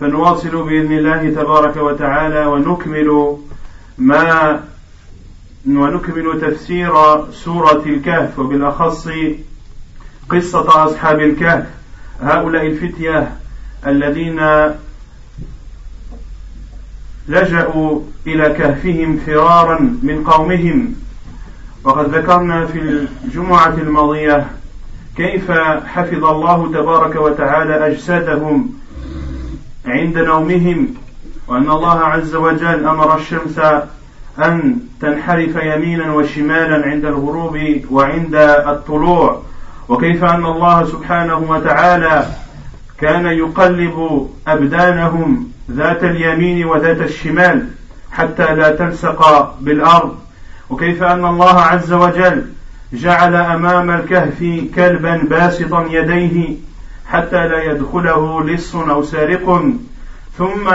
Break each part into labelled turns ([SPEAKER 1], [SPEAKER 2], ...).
[SPEAKER 1] فنواصل بإذن الله تبارك وتعالى ونكمل ما ونكمل تفسير سورة الكهف وبالأخص قصة أصحاب الكهف. هؤلاء الفتية الذين لجأوا إلى كهفهم فرارا من قومهم. وقد ذكرنا في الجمعة الماضية كيف حفظ الله تبارك وتعالى أجسادهم عند نومهم وأن الله عز وجل أمر الشمس أن تنحرف يمينا وشمالا عند الغروب وعند الطلوع. وكيف أن الله سبحانه وتعالى كان يقلب أبدانهم ذات اليمين وذات الشمال حتى لا تلصق بالأرض. وكيف أن الله عز وجل جعل أمام الكهف كلبا باسطا يديه حتى لا يدخله لص أو سارق. ثم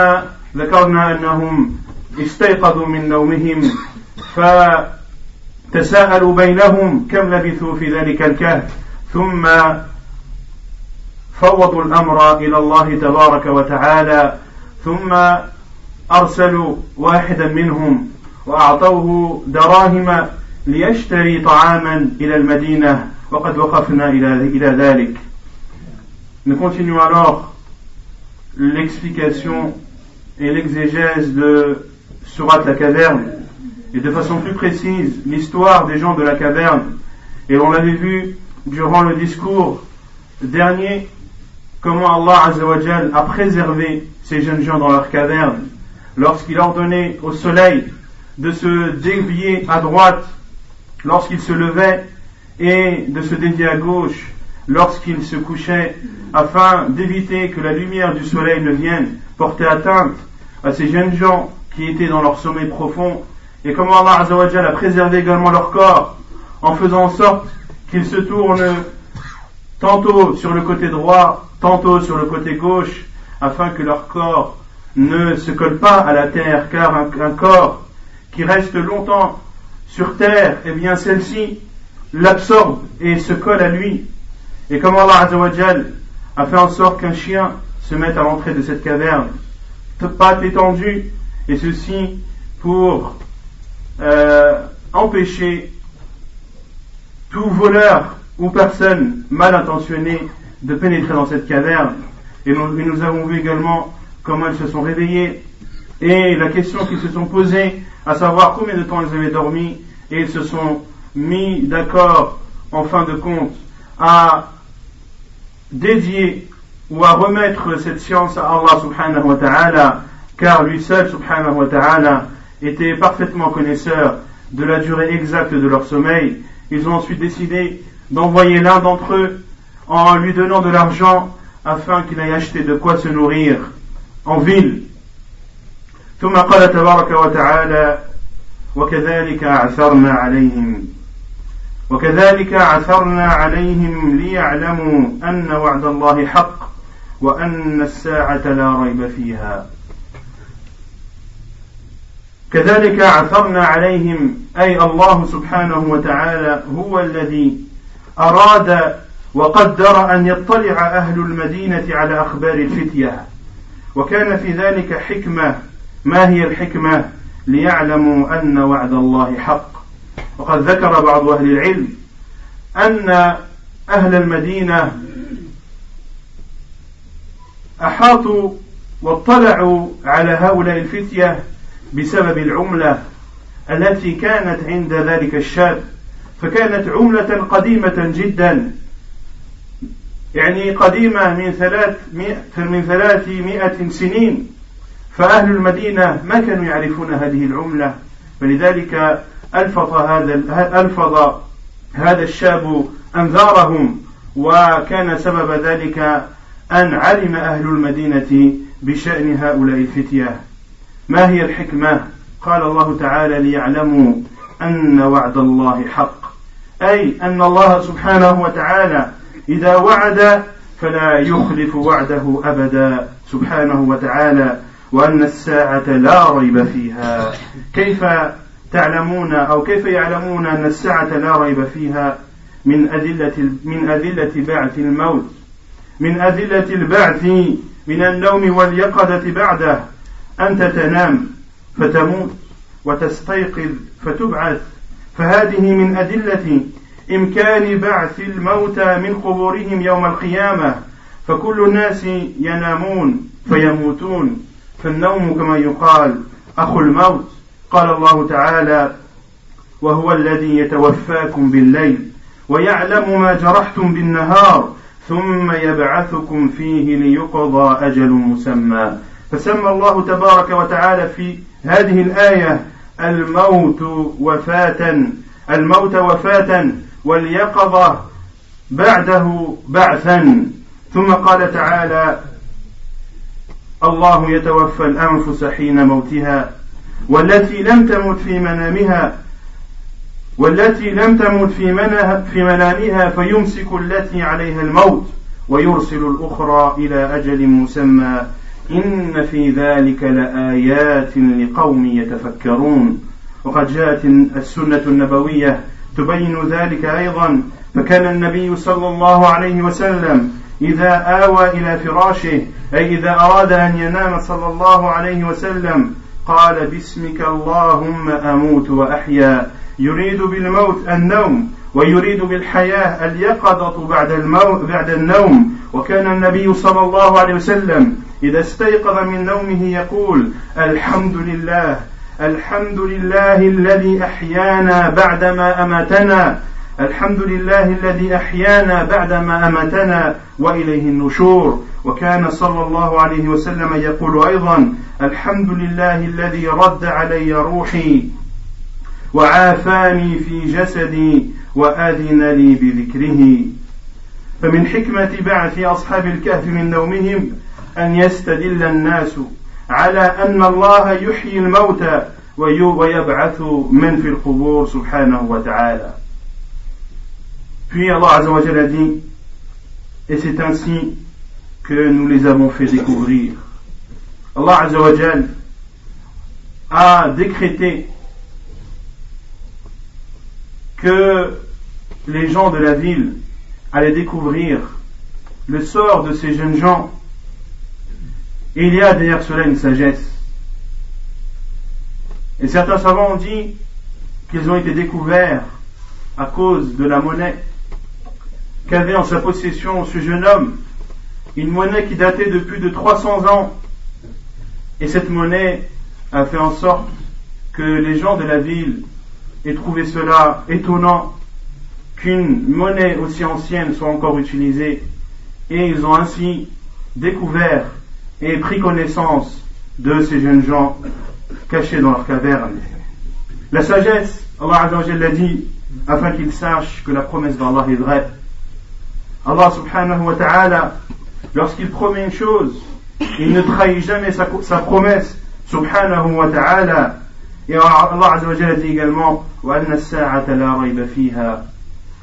[SPEAKER 1] ذكرنا أنهم استيقظوا من نومهم فتساءلوا بينهم كم لبثوا في ذلك الكهف. ثم فوضوا الأمر إلى الله تبارك وتعالى. ثم أرسلوا واحدا منهم وأعطوه دراهم ليشتري طعاما إلى المدينة. وقد وقفنا إلى ذلك. Nous continuons alors l'explication et l'exégèse de Surat la caverne et de façon plus précise l'histoire des gens de la caverne. Et l'on avait vu durant le discours dernier comment Allah Azzawajal a préservé ces jeunes gens dans leur caverne lorsqu'il ordonnait au soleil de se dévier à droite lorsqu'il se levait et de se dévier à gauche lorsqu'il se couchait afin d'éviter que la lumière du soleil ne vienne porter atteinte à ces jeunes gens qui étaient dans leur sommeil profond et comment Allah Azzawajal a préservé également leur corps en faisant en sorte qu'ils se tournent tantôt sur le côté droit, tantôt sur le côté gauche afin que leur corps ne se colle pas à la terre car un corps qui reste longtemps sur terre, eh bien celle-ci l'absorbe et se colle à lui. Et comment Allah Azzawajal a fait en sorte qu'un chien se mette à l'entrée de cette caverne, pas étendue, et ceci pour euh, empêcher tout voleur ou personne mal intentionnée de pénétrer dans cette caverne. Et nous, avons vu également comment ils se sont réveillés et la question qu'ils se sont posées, à savoir combien de temps ils avaient dormi, et ils se sont mis d'accord en fin de compte à dédier ou à remettre cette science à Allah subhanahu wa ta'ala, car lui seul subhanahu wa ta'ala était parfaitement connaisseur de la durée exacte de leur sommeil. Ils ont ensuite décidé d'envoyer l'un d'entre eux en lui donnant de l'argent afin qu'il aille acheter de quoi se nourrir en ville. ثم قال تبارك وتعالى وكذلك أعثرنا عليهم وكذلك عثرنا عليهم ليعلموا أن وعد الله حق وأن الساعة لا ريب فيها. كذلك عثرنا عليهم أي الله سبحانه وتعالى هو الذي أراد وقدر أن يطلع أهل المدينة على أخبار الفتية. وكان في ذلك حكمة. ما هي الحكمة؟ ليعلموا أن وعد الله حق. وقد ذكر بعض أهل العلم أن أهل المدينة أحاطوا واطلعوا على هؤلاء الفتية بسبب العملة التي كانت عند ذلك الشاب فكانت عملة قديمة جدا. يعني قديمة من ثلاث من ثلاثمائة سنين. فأهل المدينة ما كانوا يعرفون هذه العملة فلذلك ألفظ هذا ألفظ هذا الشاب أنذارهم وكان سبب ذلك أن علم أهل المدينة بشأن هؤلاء الفتية. ما هي الحكمة؟ قال الله تعالى ليعلموا أن وعد الله حق. أي أن الله سبحانه وتعالى إذا وعد فلا يخلف وعده أبدا سبحانه وتعالى وأن الساعة لا ريب فيها. كيف تعلمون أو كيف يعلمون أن الساعة لا ريب فيها من أدلة من أدلة بعث الموت؟ من أدلة البعث من النوم واليقظة بعده. أنت تنام فتموت وتستيقظ فتبعث. فهذه من أدلة إمكان بعث الموتى من قبورهم يوم القيامة. فكل الناس ينامون فيموتون. فالنوم كما يقال أخو الموت. قال الله تعالى وهو الذي يتوفاكم بالليل ويعلم ما جرحتم بالنهار ثم يبعثكم فيه ليقضى أجل مسمى. فسمى الله تبارك وتعالى في هذه الآية الموت وفاة الموت وفاة واليقظة بعده بعثا. ثم قال تعالى الله يتوفى الأنفس حين موتها والتي لم تمت في منامها والتي لم تمت في, في منامها فيمسك التي عليها الموت ويرسل الأخرى إلى أجل مسمى. إن في ذلك لآيات لقوم يتفكرون. وقد جاءت السنة النبوية تبين ذلك أيضا. فكان النبي صلى الله عليه وسلم إذا آوى إلى فراشه أي إذا أراد أن ينام صلى الله عليه وسلم قال باسمك اللهم أموت وأحيا. يريد بالموت النوم ويريد بالحياة اليقظة بعد الموت بعد النوم. وكان النبي صلى الله عليه وسلم إذا استيقظ من نومه يقول الحمد لله الحمد لله الذي أحيانا بعدما أماتنا الحمد لله الذي أحيانا بعدما أماتنا وإليه النشور. وكان صلى الله عليه وسلم يقول أيضا الحمد لله الذي رد علي روحي وعافاني في جسدي وأذن لي بذكره. فمن حكمة بعث أصحاب الكهف من نومهم أن يستدل الناس على أن الله يحيي الموتى ويبعث من في القبور سبحانه وتعالى. Puis Allah Azzawajal a dit, et c'est ainsi que nous les avons fait découvrir. Allah Azzawajal a décrété que les gens de la ville allaient découvrir le sort de ces jeunes gens. Et il y a derrière cela une sagesse. Et certains savants ont dit qu'ils ont été découverts à cause de la monnaie qu'avait en sa possession ce jeune homme, une monnaie qui datait de plus de 300 ans. Et cette monnaie a fait en sorte que les gens de la ville aient trouvé cela étonnant qu'une monnaie aussi ancienne soit encore utilisée. Et ils ont ainsi découvert et pris connaissance de ces jeunes gens cachés dans leur caverne. La sagesse, Allah l'a dit, afin qu'ils sachent que la promesse d'Allah est vraie Allah subhanahu wa ta'ala, lorsqu'il promet une chose, il ne trahit jamais sa, promesse, subhanahu wa ta'ala. Et Allah azza wa dit également,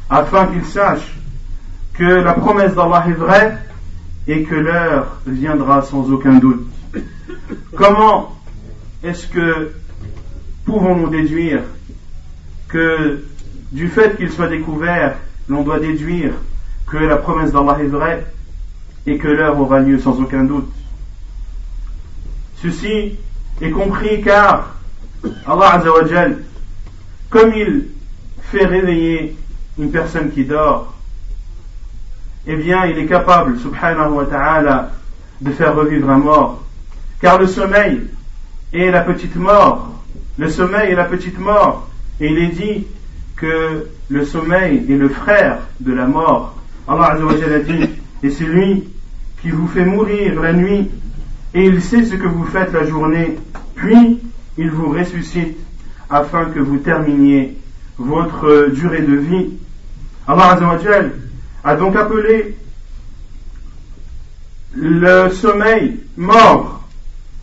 [SPEAKER 1] afin qu'il sache que la promesse d'Allah est vraie et que l'heure viendra sans aucun doute. Comment est-ce que pouvons-nous déduire que du fait qu'il soit découvert, l'on doit déduire que la promesse d'Allah est vraie? Et que l'heure aura lieu sans aucun doute. Ceci est compris car Allah Azzawajal, comme il fait réveiller une personne qui dort, eh bien il est capable, subhanahu wa ta'ala, de faire revivre un mort. Car le sommeil est la petite mort. Le sommeil est la petite mort. Et il est dit que le sommeil est le frère de la mort. Allah a dit, et c'est lui qui vous fait mourir la nuit, et il sait ce que vous faites la journée, puis il vous ressuscite afin que vous terminiez votre durée de vie. Allah a donc appelé le sommeil mort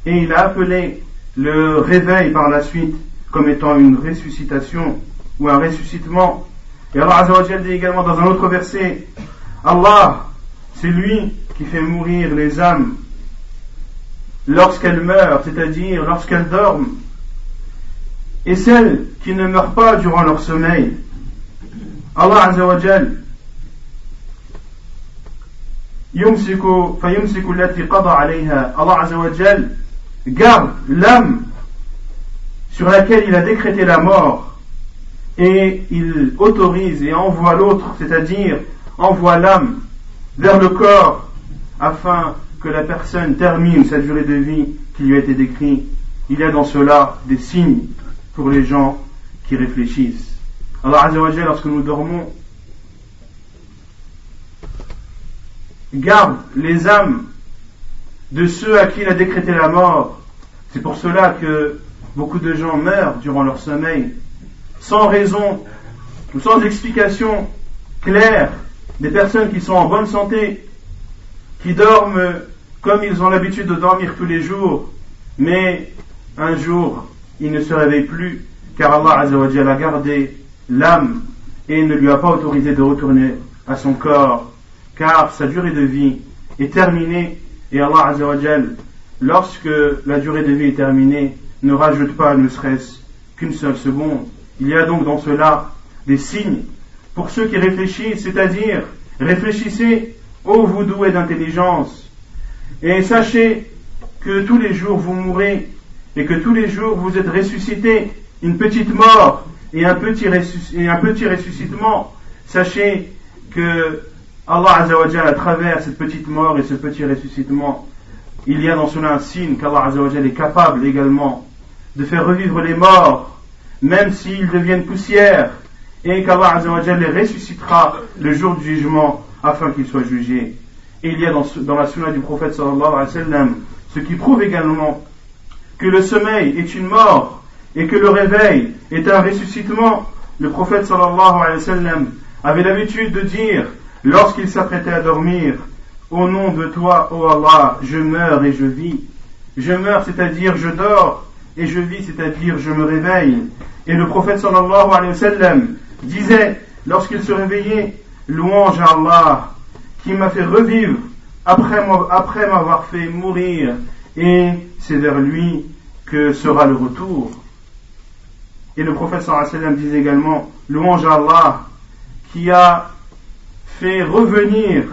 [SPEAKER 1] et il a appelé le réveil par la suite comme étant une ressuscitation ou un ressuscitement. Et Allah dit également dans un autre verset, Allah, c'est lui qui fait mourir les âmes lorsqu'elles meurent, c'est-à-dire lorsqu'elles dorment, et celles qui ne meurent pas durant leur sommeil. Allah Azzawajal Allah Azzawajal garde l'âme sur laquelle il a décrété la mort et il autorise et envoie l'autre, c'est-à-dire envoie l'âme vers le corps afin que la personne termine sa durée de vie qui lui a été décrite. Il y a dans cela des signes pour les gens qui réfléchissent. Allah Azzawajal, lorsque nous dormons, garde les âmes de ceux à qui il a décrété la mort. C'est pour cela que beaucoup de gens meurent durant leur sommeil, sans raison ou sans explication claire. Des personnes qui sont en bonne santé, qui dorment comme ils ont l'habitude de dormir tous les jours, mais un jour ils ne se réveillent plus, car Allah a gardé l'âme et ne lui a pas autorisé de retourner à son corps car sa durée de vie est terminée et Allah Azzawajal, lorsque la durée de vie est terminée, ne rajoute pas ne serait-ce qu'une seule seconde. Il y a donc dans cela des signes pour ceux qui réfléchissent, c'est-à-dire réfléchissez, ô vous doués d'intelligence, et sachez que tous les jours vous mourrez et que tous les jours vous êtes ressuscités, une petite mort et un petit, et un petit ressuscitement. Sachez que Allah Azzawajal, à travers cette petite mort et ce petit ressuscitement, il y a dans cela un signe qu'Allah Azzawajal est capable également de faire revivre les morts, même s'ils deviennent poussière, et qu'Allah Azzawajal les ressuscitera le jour du jugement afin qu'ils soient jugés. Et il y a dans, la sunna du prophète sallallahu alayhi wa ce qui prouve également que le sommeil est une mort et que le réveil est un ressuscitement. Le prophète sallallahu alayhi wa sallam avait l'habitude de dire lorsqu'il s'apprêtait à dormir, au nom de toi, ô Allah, je meurs et je vis. Je meurs, c'est-à-dire je dors, et je vis, c'est-à-dire je me réveille. Et le prophète sallallahu alayhi wa sallam disait, lorsqu'il se réveillait, louange à Allah, qui m'a fait revivre après, m'avoir fait mourir, et c'est vers lui que sera le retour. Et le prophète sallam disait également, louange à Allah, qui a fait revenir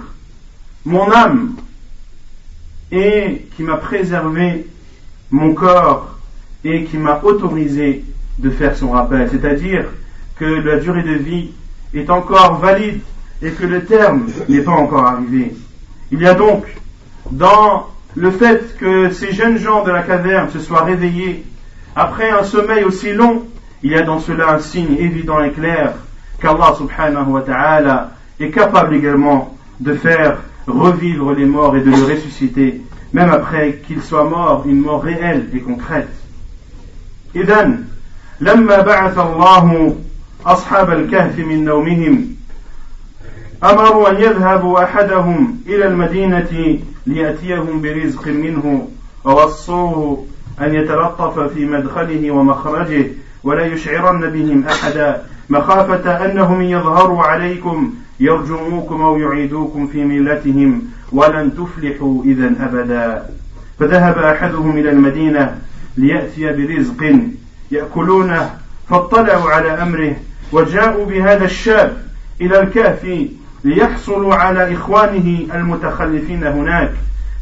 [SPEAKER 1] mon âme et qui m'a préservé mon corps et qui m'a autorisé de faire son rappel. C'est-à-dire que la durée de vie est encore valide et que le terme n'est pas encore arrivé. Il y a donc dans le fait que ces jeunes gens de la caverne se soient réveillés après un sommeil aussi long, il y a dans cela un signe évident et clair qu'Allah subhanahu wa ta'ala est capable également de faire revivre les morts et de les ressusciter, même après qu'ils soient morts, une mort réelle et concrète. إذن لما بعث الله أصحاب الكهف من نومهم أمروا أن يذهبوا أحدهم إلى المدينة ليأتيهم برزق منه ووصوه أن يتلطف في مدخله ومخرجه ولا يشعرن بهم أحدا مخافة أنهم يظهروا عليكم يرجموكم أو يعيدوكم في ملتهم ولن تفلحوا إذا أبدا. فذهب أحدهم إلى المدينة ليأتي برزق يأكلونه فاطلعوا على أمره وجاءوا بهذا الشاب إلى الكهف ليحصلوا على إخوانه المتخلفين هناك.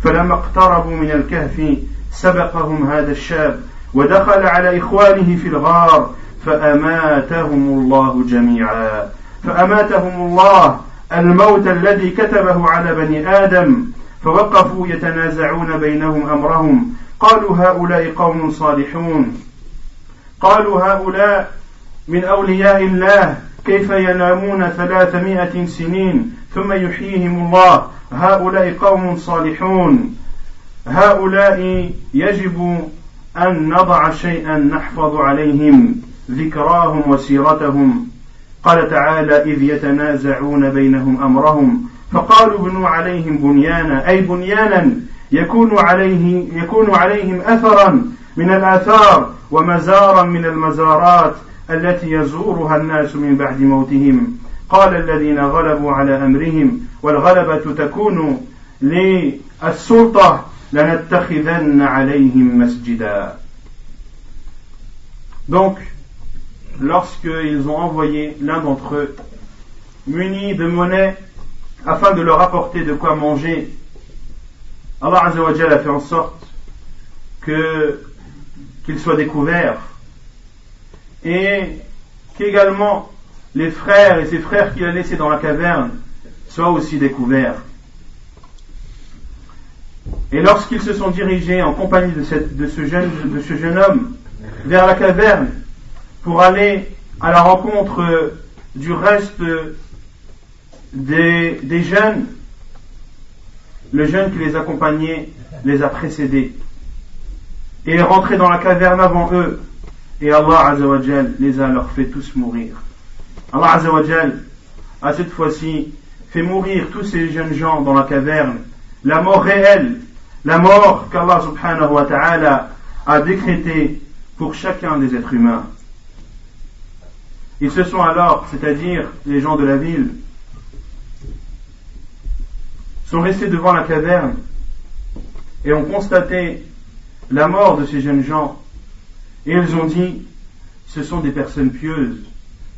[SPEAKER 1] فلما اقتربوا من الكهف سبقهم هذا الشاب ودخل على إخوانه في الغار فأماتهم الله جميعا. فأماتهم الله الموت الذي كتبه على بني آدم. فوقفوا يتنازعون بينهم أمرهم. قالوا هؤلاء قوم صالحون. قالوا هؤلاء من أولياء الله. كيف ينامون ثلاثمائة سنين ثم يحييهم الله؟ هؤلاء قوم صالحون. هؤلاء يجب أن نضع شيئا نحفظ عليهم ذكراهم وسيرتهم. قال تعالى إذ يتنازعون بينهم أمرهم. فقالوا ابنوا عليهم بنيانا أي بنيانا يكون عليه يكون عليهم أثرا من الآثار ومزارا من المزارات. التي يزورها الناس من بعد موتهم قال الذين غلبوا على أمرهم والغلبة تكون للسلطة لنتخذن عليهم مسجدا Donc, lorsqu'ils ont envoyé l'un d'entre eux, muni de monnaie, afin de leur apporter de quoi manger, Allah Azzawajal a fait en sorte que qu'il soit découvert et qu'également les frères et ses frères qu'il a laissés dans la caverne soient aussi découverts. Et lorsqu'ils se sont dirigés en compagnie de, ce jeune, homme vers la caverne pour aller à la rencontre du reste des, des jeunes, le jeune qui les accompagnait les a précédés et est rentré dans la caverne avant eux et Allah Azzawajal les a alors fait tous mourir. Allah Azzawajal a cette fois-ci fait mourir tous ces jeunes gens dans la caverne, la mort réelle, la mort qu'Allah subhanahu wa ta'ala a décrétée pour chacun des êtres humains. Ils se sont alors, c'est-à-dire les gens de la ville, sont restés devant la caverne et ont constaté la mort de ces jeunes gens. Et ils ont dit, ce sont des personnes pieuses,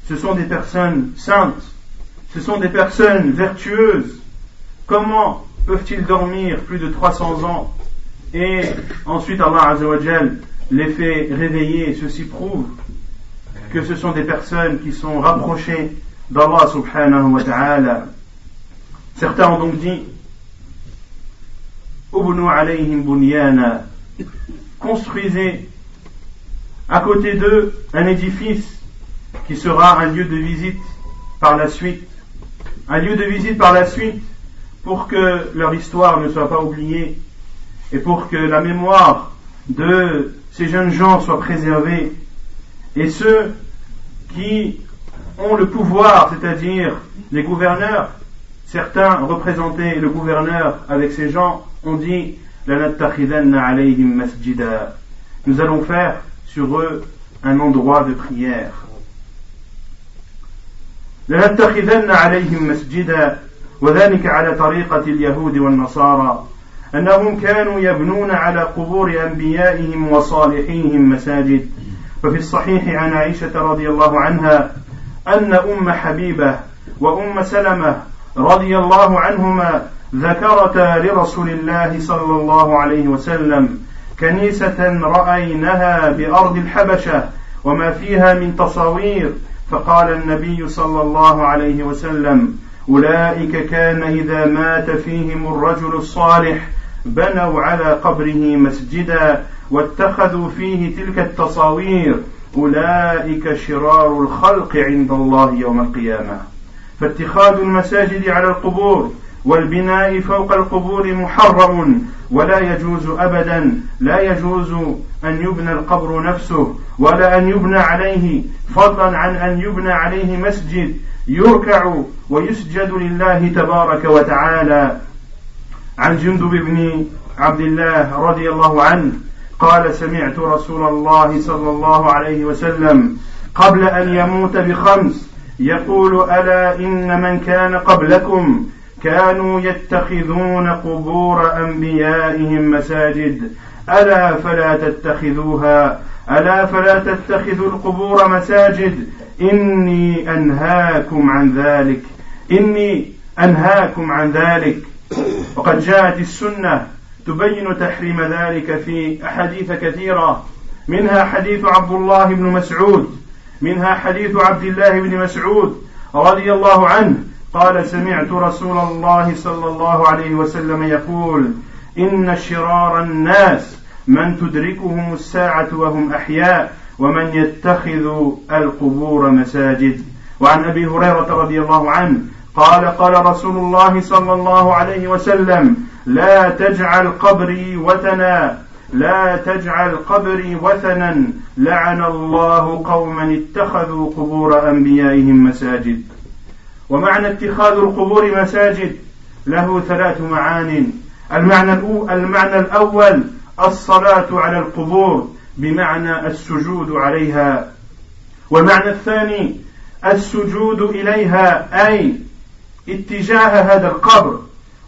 [SPEAKER 1] ce sont des personnes saintes, ce sont des personnes vertueuses. Comment peuvent-ils dormir plus de 300 ans et ensuite Allah les fait réveiller Ceci prouve que ce sont des personnes qui sont rapprochées d'Allah subhanahu wa ta'ala. Certains ont donc dit alayhim bunyana construisez à côté d'eux un édifice qui sera un lieu de visite par la suite. Un lieu de visite par la suite pour que leur histoire ne soit pas oubliée et pour que la mémoire de ces jeunes gens soit préservée. Et ceux qui ont le pouvoir, c'est-à-dire les gouverneurs, certains représentaient le gouverneur avec ces gens, ont dit nous allons faire sur eux un endroit de prière. لنتخذن عليهم مسجدا وذلك على طريقة اليهود والنصارى أنهم كانوا يبنون على قبور أنبيائهم وصالحيهم مساجد ففي الصحيح عن عائشة رضي الله عنها أن أم حبيبة وأم سلمة رضي الله عنهما ذكرتا لرسول الله صلى الله عليه وسلم كنيسة رأينها بأرض الحبشة وما فيها من تصاوير. فقال النبي صلى الله عليه وسلم أولئك كان إذا مات فيهم الرجل الصالح بنوا على قبره مسجدا واتخذوا فيه تلك التصاوير. أولئك شرار الخلق عند الله يوم القيامة. فاتخاذ المساجد على القبور والبناء فوق القبور محرم ولا يجوز ابدا. لا يجوز أن يبنى القبر نفسه ولا أن يبنى عليه فضلا عن أن يبنى عليه مسجد يركع ويسجد لله تبارك وتعالى. عن جندب بن عبد الله رضي الله عنه قال سمعت رسول الله صلى الله عليه وسلم قبل أن يموت بخمس يقول ألا إن من كان قبلكم؟ كانوا يتخذون قبور أنبيائهم مساجد. ألا فلا تتخذوها ألا فلا تتخذوا القبور مساجد. إني أنهاكم عن ذلك إني أنهاكم عن ذلك. وقد جاءت السنة تبين تحريم ذلك في أحاديث كثيرة. منها حديث عبد الله بن مسعود منها حديث عبد الله بن مسعود رضي الله عنه. قال سمعت رسول الله صلى الله عليه وسلم يقول إن شرار الناس من تدركهم الساعة وهم أحياء ومن يتخذ القبور مساجد. وعن أبي هريرة رضي الله عنه قال قال رسول الله صلى الله عليه وسلم لا تجعل قبري وثنا لا تجعل قبري وثنا لعن الله قوما اتخذوا قبور أنبيائهم مساجد. ومعنى اتخاذ القبور مساجد له ثلاث معان. المعنى المعنى الأول الصلاة على القبور بمعنى السجود عليها. والمعنى الثاني السجود إليها أي اتجاه هذا القبر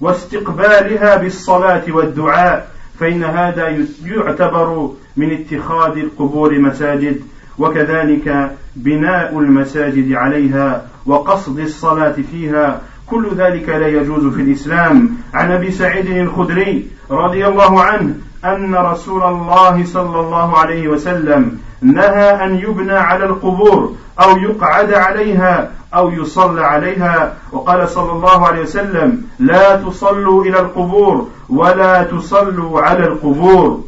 [SPEAKER 1] واستقبالها بالصلاة والدعاء فإن هذا يعتبر من اتخاذ القبور مساجد. وكذلك بناء المساجد عليها وقصد الصلاة فيها. كل ذلك لا يجوز في الإسلام. عن أبي سعيد الخدري رضي الله عنه أن رسول الله صلى الله عليه وسلم نهى أن يبنى على القبور أو يقعد عليها أو يصلى عليها. وقال صلى الله عليه وسلم لا تصلوا إلى القبور ولا تصلوا على القبور.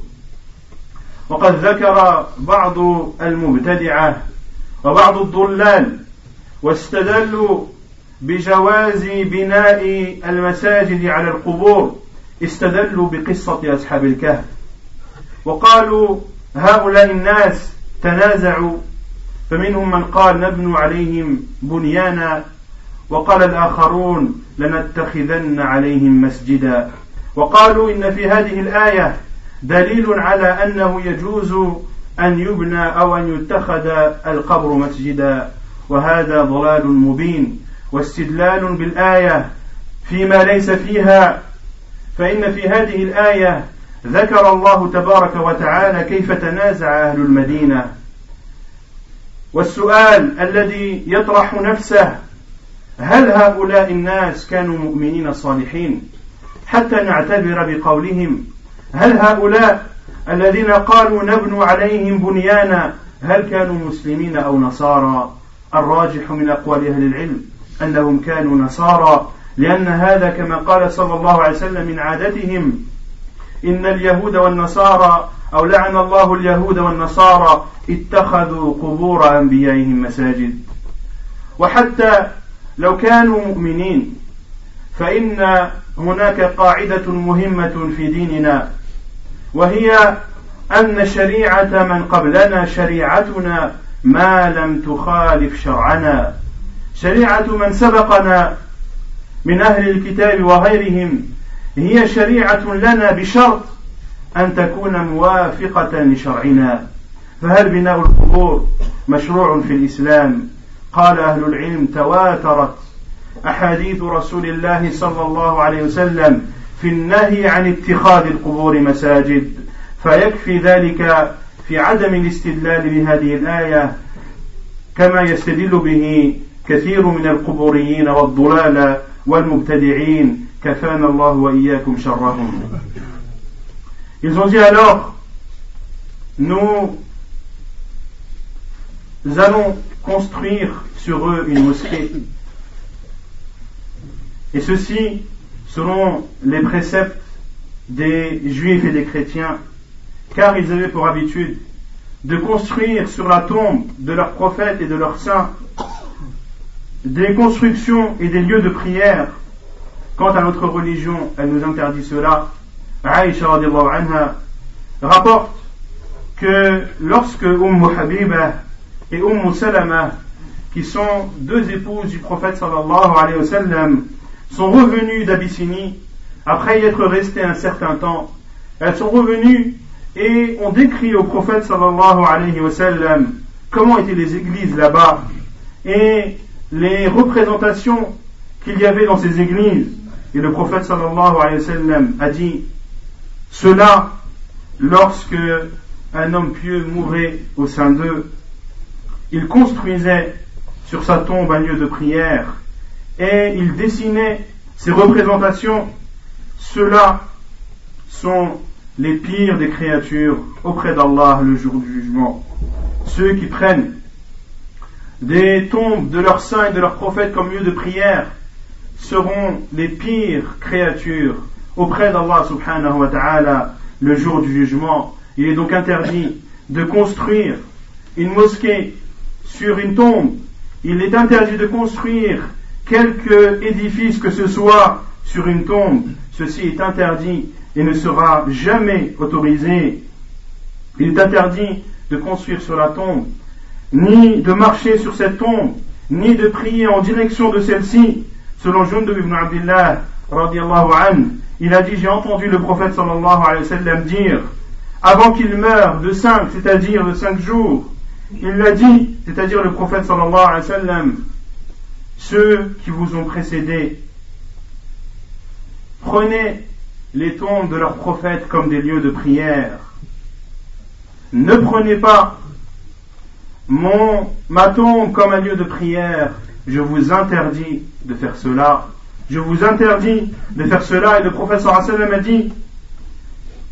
[SPEAKER 1] وقد ذكر بعض المبتدعة وبعض الضلال واستدلوا بجواز بناء المساجد على القبور استدلوا بقصة أصحاب الكهف. وقالوا هؤلاء الناس تنازعوا فمنهم من قال نبنوا عليهم بنيانا وقال الآخرون لنتخذن عليهم مسجدا. وقالوا إن في هذه الآية دليل على أنه يجوز أن يبنى أو أن يتخذ القبر مسجدا وهذا ضلال مبين واستدلال بالآية فيما ليس فيها. فإن في هذه الآية ذكر الله تبارك وتعالى كيف تنازع أهل المدينة. والسؤال الذي يطرح نفسه هل هؤلاء الناس كانوا مؤمنين صالحين؟ حتى نعتبر بقولهم هل هؤلاء الذين قالوا نبنوا عليهم بنيانا هل كانوا مسلمين أو نصارى؟ الراجح من أقوال أهل العلم أنهم كانوا نصارى لأن هذا كما قال صلى الله عليه وسلم من عادتهم إن اليهود والنصارى أو لعن الله اليهود والنصارى اتخذوا قبور أنبيائهم مساجد. وحتى لو كانوا مؤمنين فإن هناك قاعدة مهمة في ديننا وهي أن شريعة من قبلنا شريعتنا ما لم تخالف شرعنا. شريعة من سبقنا من أهل الكتاب وغيرهم هي شريعة لنا بشرط أن تكون موافقة لشرعنا. فهل بناء القبور مشروع في الإسلام؟ قال أهل العلم تواترت أحاديث رسول الله صلى الله عليه وسلم في النهي عن اتخاذ القبور مساجد فيكفي ذلك في عدم الاستدلال بهذه الآية كما يستدل به كثير من القبوريين والضلال والمبتدعين كفانا الله وإياكم شرهم Ils ont dit alors, nous allons construire sur eux une mosquée. Et ceci selon les préceptes des juifs et des chrétiens, car ils avaient pour habitude de construire sur la tombe de leurs prophètes et de leurs saints des constructions et des lieux de prière. Quant à notre religion, elle nous interdit cela. Aïcha anha rapporte que lorsque Umm Habiba et Umm Salama, qui sont deux épouses du prophète sallallahu alayhi wa sallam, sont revenues d'Abyssinie après y être restées un certain temps. Elles sont revenues et ont décrit au prophète sallallahu alayhi wa sallam comment étaient les églises là-bas et les représentations qu'il y avait dans ces églises. Et le prophète sallallahu alayhi wa sallam a dit cela lorsque un homme pieux mourait au sein d'eux, ils construisaient sur sa tombe un lieu de prière et ils dessinaient ses représentations. Ceux-là sont les pires des créatures auprès d'Allah le jour du jugement. Ceux qui prennent des tombes de leurs saints et de leurs prophètes comme lieu de prière seront les pires créatures auprès d'Allah subhanahu wa ta'ala le jour du jugement. Il est donc interdit de construire une mosquée sur une tombe. Il est interdit de construire quelque édifice que ce soit sur une tombe. Ceci est interdit et ne sera jamais autorisé. Il est interdit de construire sur la tombe, ni de marcher sur cette tombe, ni de prier en direction de celle-ci. Selon Jundub ibn Abdullah, anhu, il a dit, j'ai entendu le prophète sallallahu alayhi wa sallam dire, avant qu'il meure de cinq, c'est-à-dire de cinq jours, il l'a dit, c'est-à-dire le prophète sallallahu alayhi wa sallam, ceux qui vous ont précédés, prenez les tombes de leurs prophètes comme des lieux de prière. Ne prenez pas mon, ma tombe comme un lieu de prière. Je vous interdis de faire cela. Je vous interdis de faire cela. Et le professeur Hassan a dit,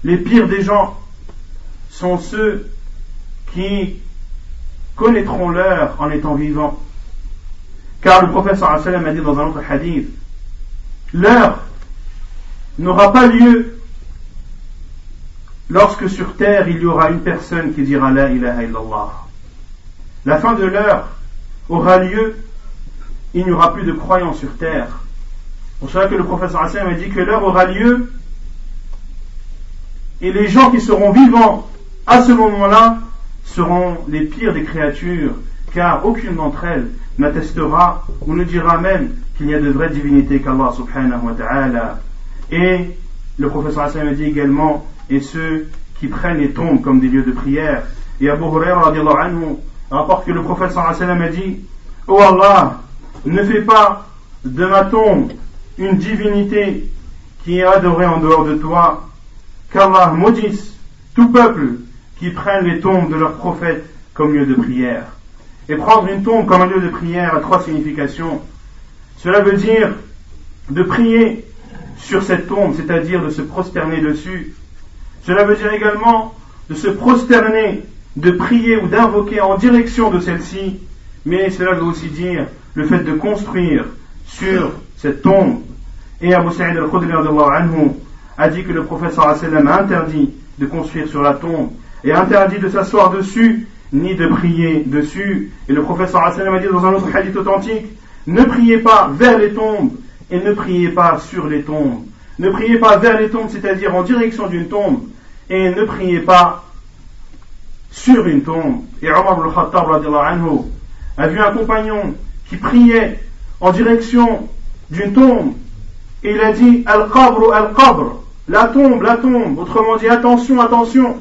[SPEAKER 1] les pires des gens sont ceux qui connaîtront l'heure en étant vivants. Car le professeur Hassan a dit dans un autre hadith, l'heure n'aura pas lieu lorsque sur terre il y aura une personne qui dira La ilaha illallah. La fin de l'heure aura lieu, il n'y aura plus de croyants sur terre. Pour cela que le professeur Hassan a dit que l'heure aura lieu et les gens qui seront vivants à ce moment-là seront les pires des créatures, car aucune d'entre elles n'attestera ou ne dira même qu'il y a de vraies divinités qu'Allah subhanahu wa ta'ala. Et le professeur Hassan dit également, et ceux qui prennent les tombes comme des lieux de prière. Et Abu Huraira anhu rapporte que le professeur Hassan a dit, Oh Allah, ne fais pas de ma tombe une divinité qui est adorée en dehors de toi, qu'Allah maudisse tout peuple qui prenne les tombes de leurs prophètes comme lieu de prière. Et prendre une tombe comme un lieu de prière a trois significations. Cela veut dire de prier sur cette tombe, c'est-à-dire de se prosterner dessus. Cela veut dire également de se prosterner, de prier ou d'invoquer en direction de celle-ci, mais cela veut aussi dire le fait de construire sur cette tombe. Et Abu Sa'id al-Khudri a dit que le professeur a interdit de construire sur la tombe et interdit de s'asseoir dessus ni de prier dessus. Et le professeur a dit dans un autre hadith authentique, ne priez pas vers les tombes et ne priez pas sur les tombes. Ne priez pas vers les tombes, c'est-à-dire en direction d'une tombe, et ne priez pas sur une tombe. Et Omar al-Khattab a vu un compagnon qui priait en direction d'une tombe, et il a dit Al-Qabr, Al-Qabr, la tombe, la tombe. Autrement dit, attention, attention,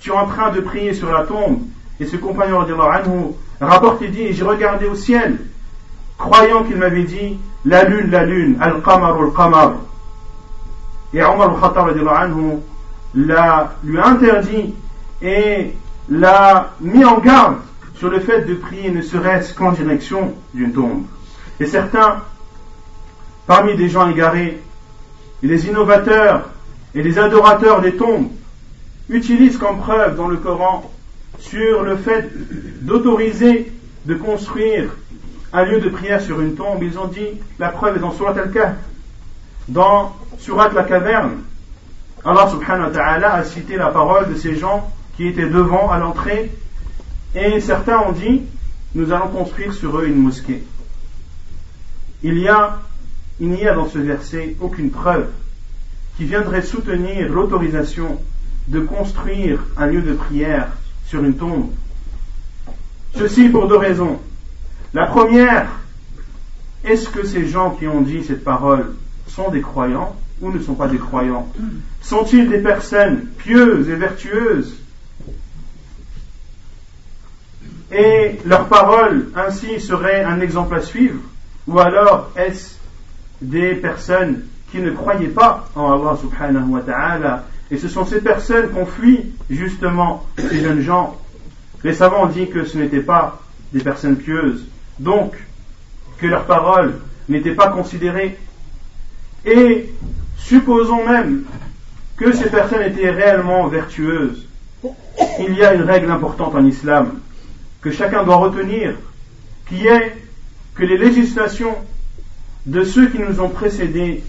[SPEAKER 1] tu es en train de prier sur la tombe. Et ce compagnon anhu, rapporte et dit, j'ai regardé au ciel, croyant qu'il m'avait dit, la lune, la lune, al-qamar, al-qamar. Et Omar al-Khattab l'a, lui interdit et l'a mis en garde sur le fait de prier ne serait-ce qu'en direction d'une tombe. Et certains, parmi des gens égarés, et les innovateurs et les adorateurs des tombes, utilisent comme preuve dans le Coran sur le fait d'autoriser de construire un lieu de prière sur une tombe. Ils ont dit, la preuve est dans Surat al-Kahf, dans Surat la caverne. Allah subhanahu wa ta'ala a cité la parole de ces gens qui étaient devant à l'entrée et certains ont dit, nous allons construire sur eux une mosquée. Il y a, il n'y a dans ce verset aucune preuve qui viendrait soutenir l'autorisation de construire un lieu de prière sur une tombe. Ceci pour deux raisons. La première, est-ce que ces gens qui ont dit cette parole sont des croyants ou ne sont pas des croyants? Sont-ils des personnes pieuses et vertueuses? Et leur parole ainsi serait un exemple à suivre? Ou alors est-ce des personnes qui ne croyaient pas en Allah subhanahu wa ta'ala Et ce sont ces personnes qui ont fui justement ces jeunes gens. Les savants ont dit que ce n'étaient pas des personnes pieuses, donc que leurs paroles n'étaient pas considérées. Et supposons même que ces personnes étaient réellement vertueuses. Il y a une règle importante en islam que chacun doit retenir, qui est que les législations de ceux qui nous ont précédés,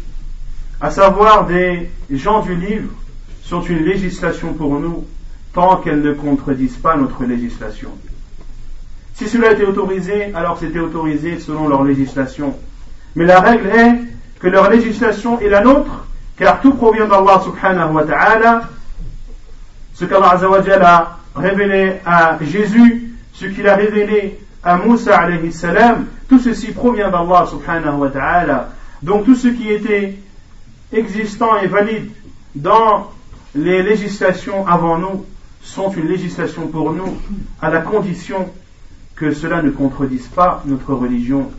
[SPEAKER 1] à savoir des gens du livre, sont une législation pour nous tant qu'elles ne contredisent pas notre législation. Si cela était autorisé, alors c'était autorisé selon leur législation. Mais la règle est que leur législation est la nôtre, car tout provient d'Allah subhanahu wa ta'ala. Ce qu'Allah a révélé à Jésus, ce qu'il a révélé à Moussa alayhi salam, tout ceci provient d'Allah subhanahu wa ta'ala. Donc tout ce qui était existant et valide dans les législations avant nous sont une législation pour nous à la condition que cela ne contredise pas notre religion.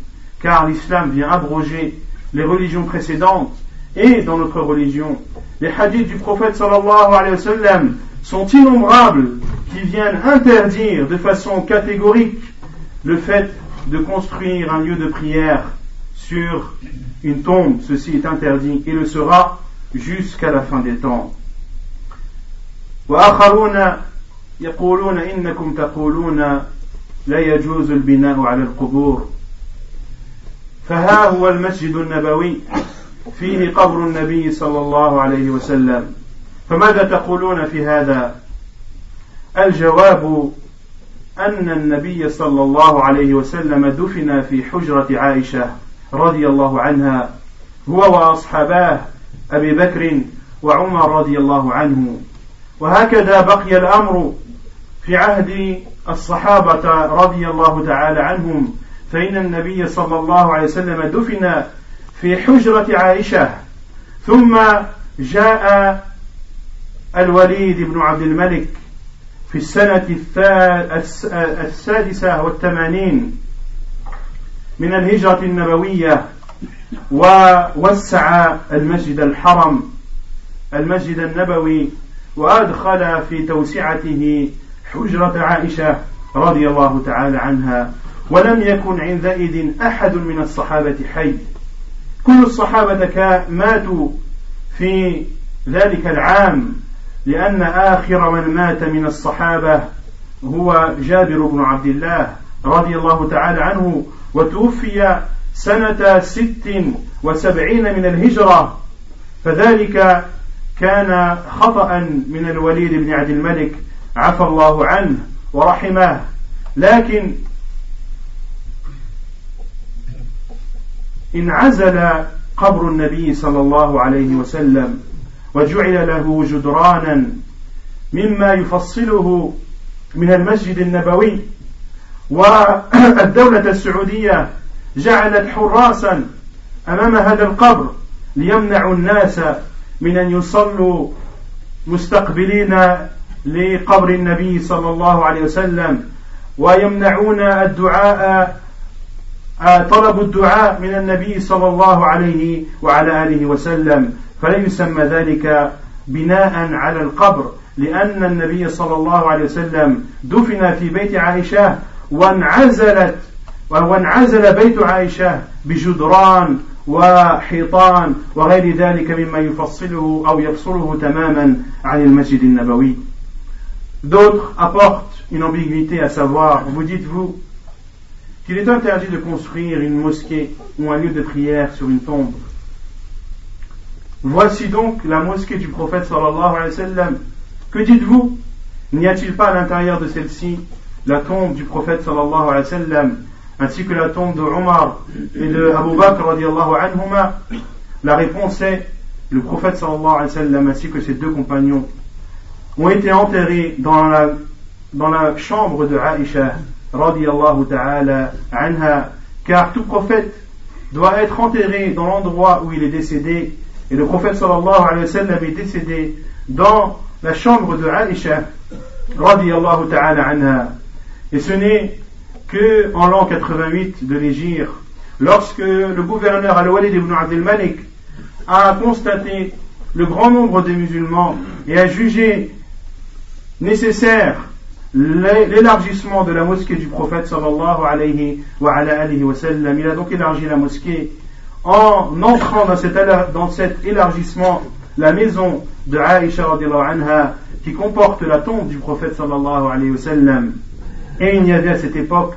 [SPEAKER 1] Car l'islam vient abroger les religions précédentes et dans notre religion. Les hadiths du prophète sont innombrables qui viennent interdire de façon catégorique le fait de construire un lieu de prière sur une tombe. Ceci est interdit et le sera jusqu'à la fin des temps. وآخرون يقولون إنكم تقولون لا يجوز البناء على القبور. فها هو المسجد النبوي. فيه قبر النبي صلى الله عليه وسلم. فماذا تقولون في هذا؟ الجواب أن النبي صلى الله عليه وسلم دفن في حجرة عائشة رضي الله عنها هو وأصحاباه أبي بكر وعمر رضي الله عنه. وهكذا بقي الأمر في عهد الصحابة رضي الله تعالى عنهم. فإن النبي صلى الله عليه وسلم دفن في حجرة عائشة ثم جاء الوليد بن عبد الملك في السنة السادسة والثمانين من الهجرة النبوية ووسع المسجد الحرم المسجد النبوي وأدخل في توسعته حجرة عائشة رضي الله تعالى عنها ولم يكن عندئذ أحد من الصحابة حي. كل الصحابة ماتوا في ذلك العام لأن آخر من مات من الصحابة هو جابر بن عبد الله رضي الله تعالى عنه وتوفي سنة ست وسبعين من الهجرة. فذلك كان خطأ من الوليد بن عبد الملك عفى الله عنه ورحمه. لكن انعزل قبر النبي صلى الله عليه وسلم وجعل له جدرانا مما يفصله من المسجد النبوي والدولة السعودية جعلت حراسا أمام هذا القبر ليمنعوا الناس من أن يصلوا مستقبلين لقبر النبي صلى الله عليه وسلم ويمنعون الدعاء طلب الدعاء من النبي صلى الله عليه وعلى آله وسلم. فلا يسمى ذلك بناء على القبر لأن النبي صلى الله عليه وسلم دفن في بيت عائشة وانعزلت وانعزل بيت عائشة بجدران وحيطان وغير ذلك مما يفصله أو يفصله تماما عن المسجد النبوي D'autres apportent une ambiguïté à savoir, vous dites-vous, qu'il est interdit de construire une mosquée ou un lieu de prière sur une tombe. Voici donc la mosquée du prophète sallallahu alayhi wa sallam. Que dites-vous N'y a-t-il pas à l'intérieur de celle-ci la tombe du prophète sallallahu alayhi wa sallam Ainsi que la tombe de Omar et de Abu Bakr radiallahu anhuma La réponse est le prophète sallallahu alayhi wa sallam ainsi que ses deux compagnons ont été enterrés dans la, dans la chambre de Aïcha radiallahu ta'ala anha car tout prophète doit être enterré dans l'endroit où il est décédé et le prophète sallallahu alayhi wa sallam est décédé dans la chambre de Aïcha, radiallahu ta'ala anha. Et ce n'est que en l'an 88 de l'Égypte, lorsque le gouverneur Al-Walid ibn Abdel Malik a constaté le grand nombre des musulmans et a jugé nécessaire l'élargissement de la mosquée du prophète sallallahu alayhi wa, alayhi sallam. Il a donc élargi la mosquée en entrant dans cet, élargissement la maison de Aïcha anha qui comporte la tombe du prophète sallallahu alayhi wa sallam. Et il n'y avait à cette époque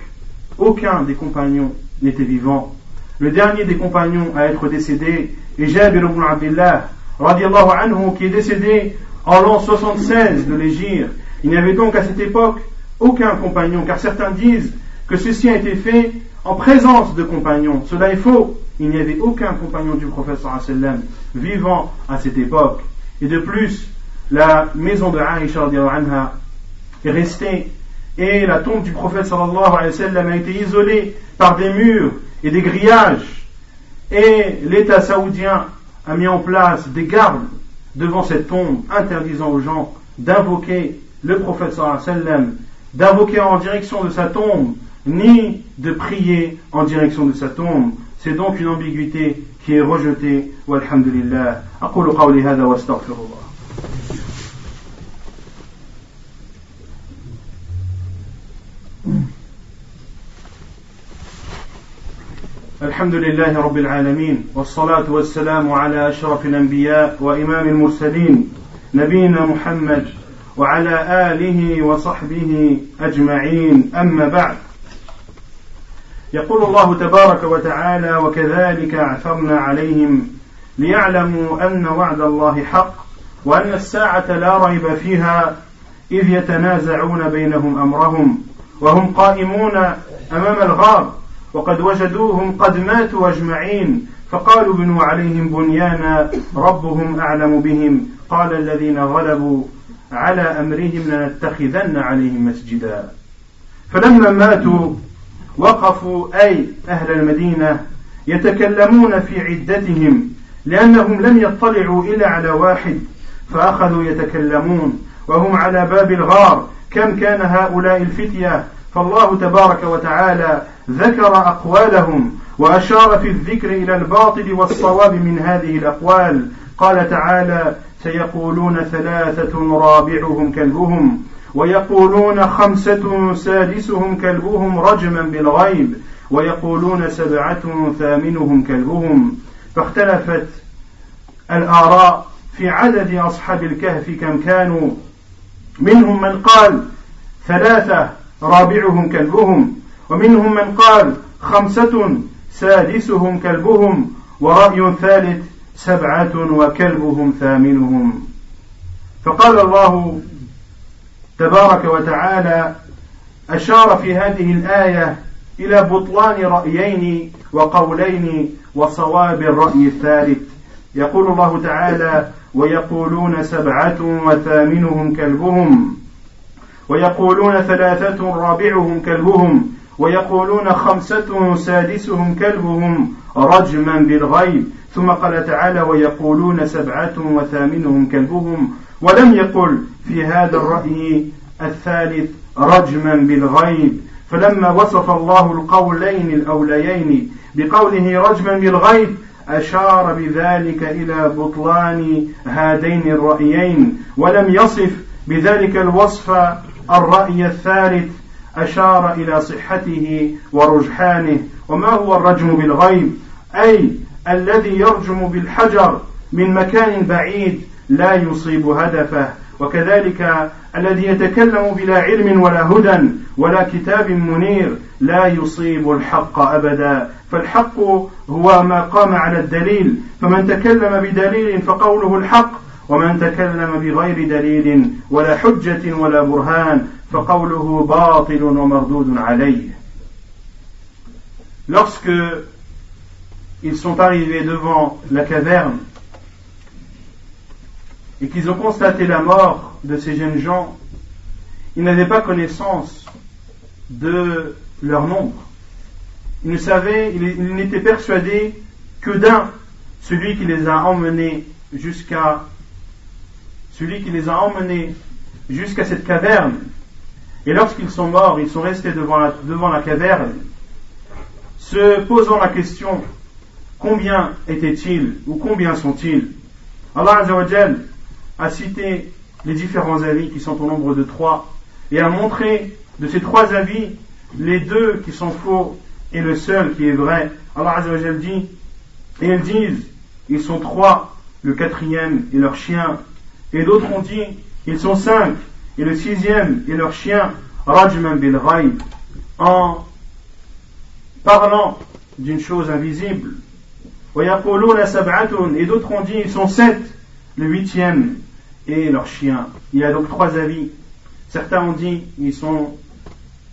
[SPEAKER 1] aucun des compagnons n'était vivant. Le dernier des compagnons à être décédé est Jabir ibn Abdullah anhu qui est décédé en l'an 76 de l'Égypte il n'y avait donc à cette époque aucun compagnon, car certains disent que ceci a été fait en présence de compagnons. Cela est faux. Il n'y avait aucun compagnon du sallam vivant à cette époque. Et de plus, la maison de anha est restée et la tombe du prophète sallallahu alayhi wa sallam a été isolée par des murs et des grillages. Et l'État saoudien a mis en place des gardes devant cette tombe, interdisant aux gens d'invoquer le prophète sallam d'invoquer en direction de sa tombe, ni de prier en direction de sa tombe. C'est donc une ambiguïté qui est rejetée. Walhamdulillah. الحمد لله رب العالمين والصلاة والسلام على أشرف الأنبياء وإمام المرسلين نبينا محمد وعلى آله وصحبه أجمعين أما بعد. يقول الله تبارك وتعالى وكذلك أعثرنا عليهم ليعلموا أن وعد الله حق وأن الساعة لا ريب فيها إذ يتنازعون بينهم أمرهم وهم قائمون أمام الغار. وقد وجدوهم قد ماتوا أجمعين. فقالوا بنوا عليهم بنيانا ربهم أعلم بهم. قال الذين غلبوا على أمرهم لنتخذن عليهم مسجدا. فلما ماتوا وقفوا أي أهل المدينة يتكلمون في عدتهم لأنهم لم يطلعوا إلا على واحد فأخذوا يتكلمون. وهم على باب الغار. كم كان هؤلاء الفتية؟ فالله تبارك وتعالى ذكر أقوالهم وأشار في الذكر إلى الباطل والصواب من هذه الأقوال. قال تعالى سيقولون ثلاثة رابعهم كلبهم ويقولون خمسة سادسهم كلبهم رجما بالغيب ويقولون سبعة ثامنهم كلبهم. فاختلفت الآراء في عدد أصحاب الكهف كم كانوا. منهم من قال ثلاثة رابعهم كلبهم ومنهم من قال خمسة سادسهم كلبهم ورأي ثالث سبعة وكلبهم ثامنهم. فقال الله تبارك وتعالى أشار في هذه الآية إلى بطلان رأيين وقولين وصواب الرأي الثالث. يقول الله تعالى ويقولون سبعة وثامنهم كلبهم. ويقولون ثلاثة رابعهم كلبهم ويقولون خمسة سادسهم كلبهم رجما بالغيب. ثم قال تعالى ويقولون سبعة وثامنهم كلبهم. ولم يقل في هذا الرأي الثالث رجما بالغيب. فلما وصف الله القولين الأوليين بقوله رجما بالغيب أشار بذلك إلى بطلان هذين الرأيين. ولم يصف بذلك الوصف الرأي الثالث أشار إلى صحته ورجحانه وما هو الرجم بالغيب؟ أي الذي يرجم بالحجر من مكان بعيد لا يصيب هدفه وكذلك الذي يتكلم بلا علم ولا هدى ولا كتاب منير لا يصيب الحق أبدا. فالحق هو ما قام على الدليل فمن تكلم بدليل فقوله الحق ومن تكلم بغير دليل ولا حجه ولا برهان فقوله باطل ومردود عليه Lorsque ils sont arrivés devant la caverne et qu'ils ont constaté la mort de ces jeunes gens, ils n'avaient pas connaissance de leur nombre. Ils ne savaient, ils n'étaient persuadés que d'un, celui qui les a emmenés jusqu'à celui qui les a emmenés jusqu'à cette caverne. Et lorsqu'ils sont morts, ils sont restés devant la, caverne, se posant la question Combien étaient-ils ou combien sont-ils? Allah a cité les différents avis qui sont au nombre de trois et a montré de ces trois avis les deux qui sont faux et le seul qui est vrai. Allah Azzawajal dit, et ils disent, ils sont trois, le quatrième est leur chien. Et d'autres ont dit, ils sont cinq, et le sixième est leur chien, Rajman bil en parlant d'une chose invisible. Et d'autres ont dit, ils sont sept, le huitième est leur chien. Il y a donc trois avis. Certains ont dit, ils sont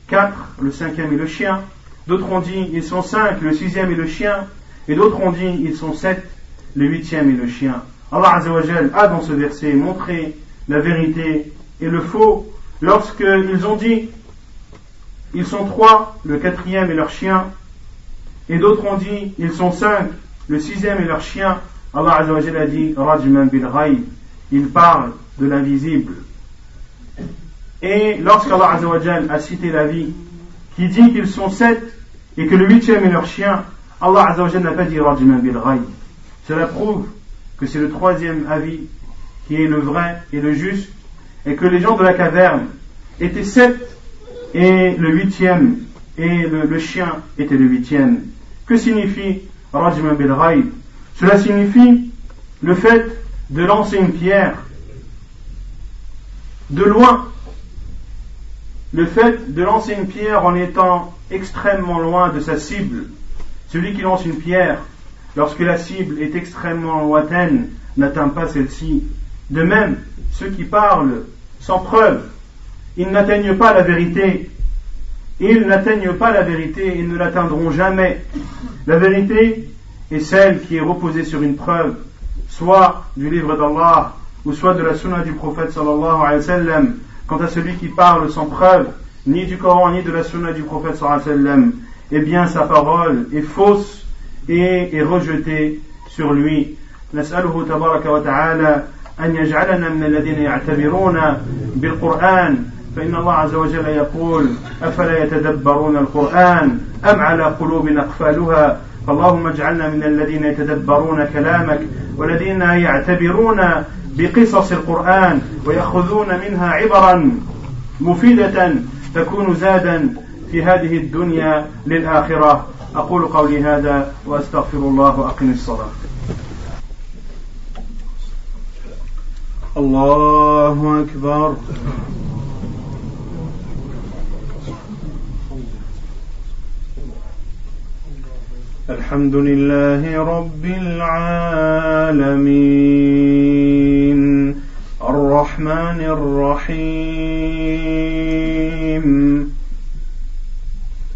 [SPEAKER 1] quatre, le cinquième est le chien. D'autres ont dit, ils sont cinq, le sixième est le chien. Et d'autres ont dit, ils sont sept, le huitième est le chien. Allah Azzawajal a dans ce verset montré la vérité et le faux lorsqu'ils ont dit, ils sont trois, le quatrième est leur chien. Et d'autres ont dit, ils sont cinq, le sixième est leur chien. Allah Azzawajal a dit, Rajman bil il parle de l'invisible. Et lorsqu'Allah Azzawajal a cité la vie, qui dit qu'ils sont sept et que le huitième est leur chien, Allah Azzawajal n'a pas dit Rajman bil Cela prouve que c'est le troisième avis qui est le vrai et le juste, et que les gens de la caverne étaient sept et le huitième et le, chien était le huitième. Que signifie Rajman bil Cela signifie le fait de lancer une pierre de loin. Le fait de lancer une pierre en étant extrêmement loin de sa cible. Celui qui lance une pierre, lorsque la cible est extrêmement lointaine, n'atteint pas celle-ci. De même, ceux qui parlent sans preuve, ils n'atteignent pas la vérité. Ils n'atteignent pas la vérité, ils ne l'atteindront jamais. La vérité est celle qui est reposée sur une preuve soit du livre d'Allah ou soit de la sunna du prophète sallallahu alayhi wa sallam. Quant à celui qui parle sans preuve, ni du Coran ni de la sunna du prophète sallallahu alayhi wa eh bien sa parole est fausse et est rejetée sur lui. نسأله تبارك وتعالى أن يجعلنا من الذين يعتبرون بالقرآن. فإن الله عز وجل يقول أفلا يتدبرون القرآن أم على قلوب أقفالها؟ فاللهم اجعلنا من الذين يتدبرون كلامك والذين يعتبرون بقصص القرآن ويأخذون منها عبرا مفيدة تكون زادا في هذه الدنيا للآخرة. أقول قولي هذا وأستغفر الله وأقم الصلاة. الله أكبر. الحمد لله رب العالمين. الرحمن الرحيم.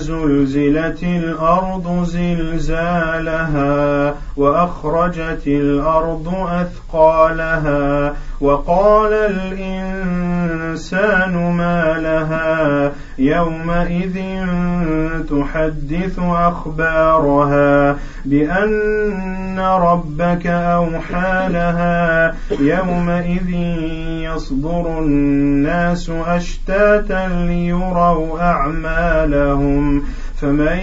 [SPEAKER 1] زلزلت الأرض زلزالها وأخرجت الأرض أثقالها وقال الإنسان ما لها يومئذ تحدث أخبارها بأن ربك أوحى لها يومئذ يصدر الناس أشتاتا ليروا أعمالهم فمن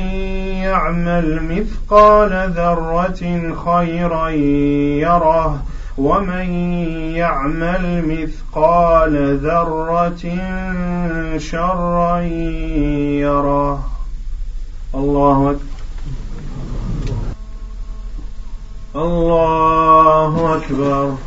[SPEAKER 1] يعمل مثقال ذرة خيرا يره ومن يعمل مثقال ذرة شرا يره. الله أكبر. الله أكبر.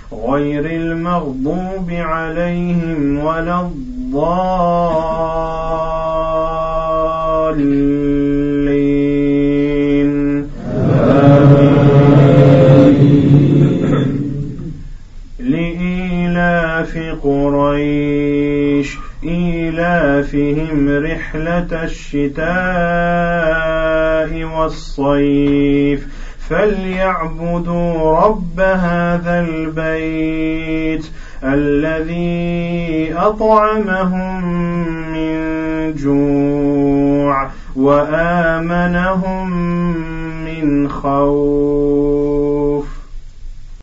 [SPEAKER 1] غير المغضوب عليهم ولا الضالين. لإيلاف قريش إيلافهم رحلة الشتاء والصيف. فليعبدوا رب هذا البيت الذي أطعمهم من جوع وآمنهم من خوف.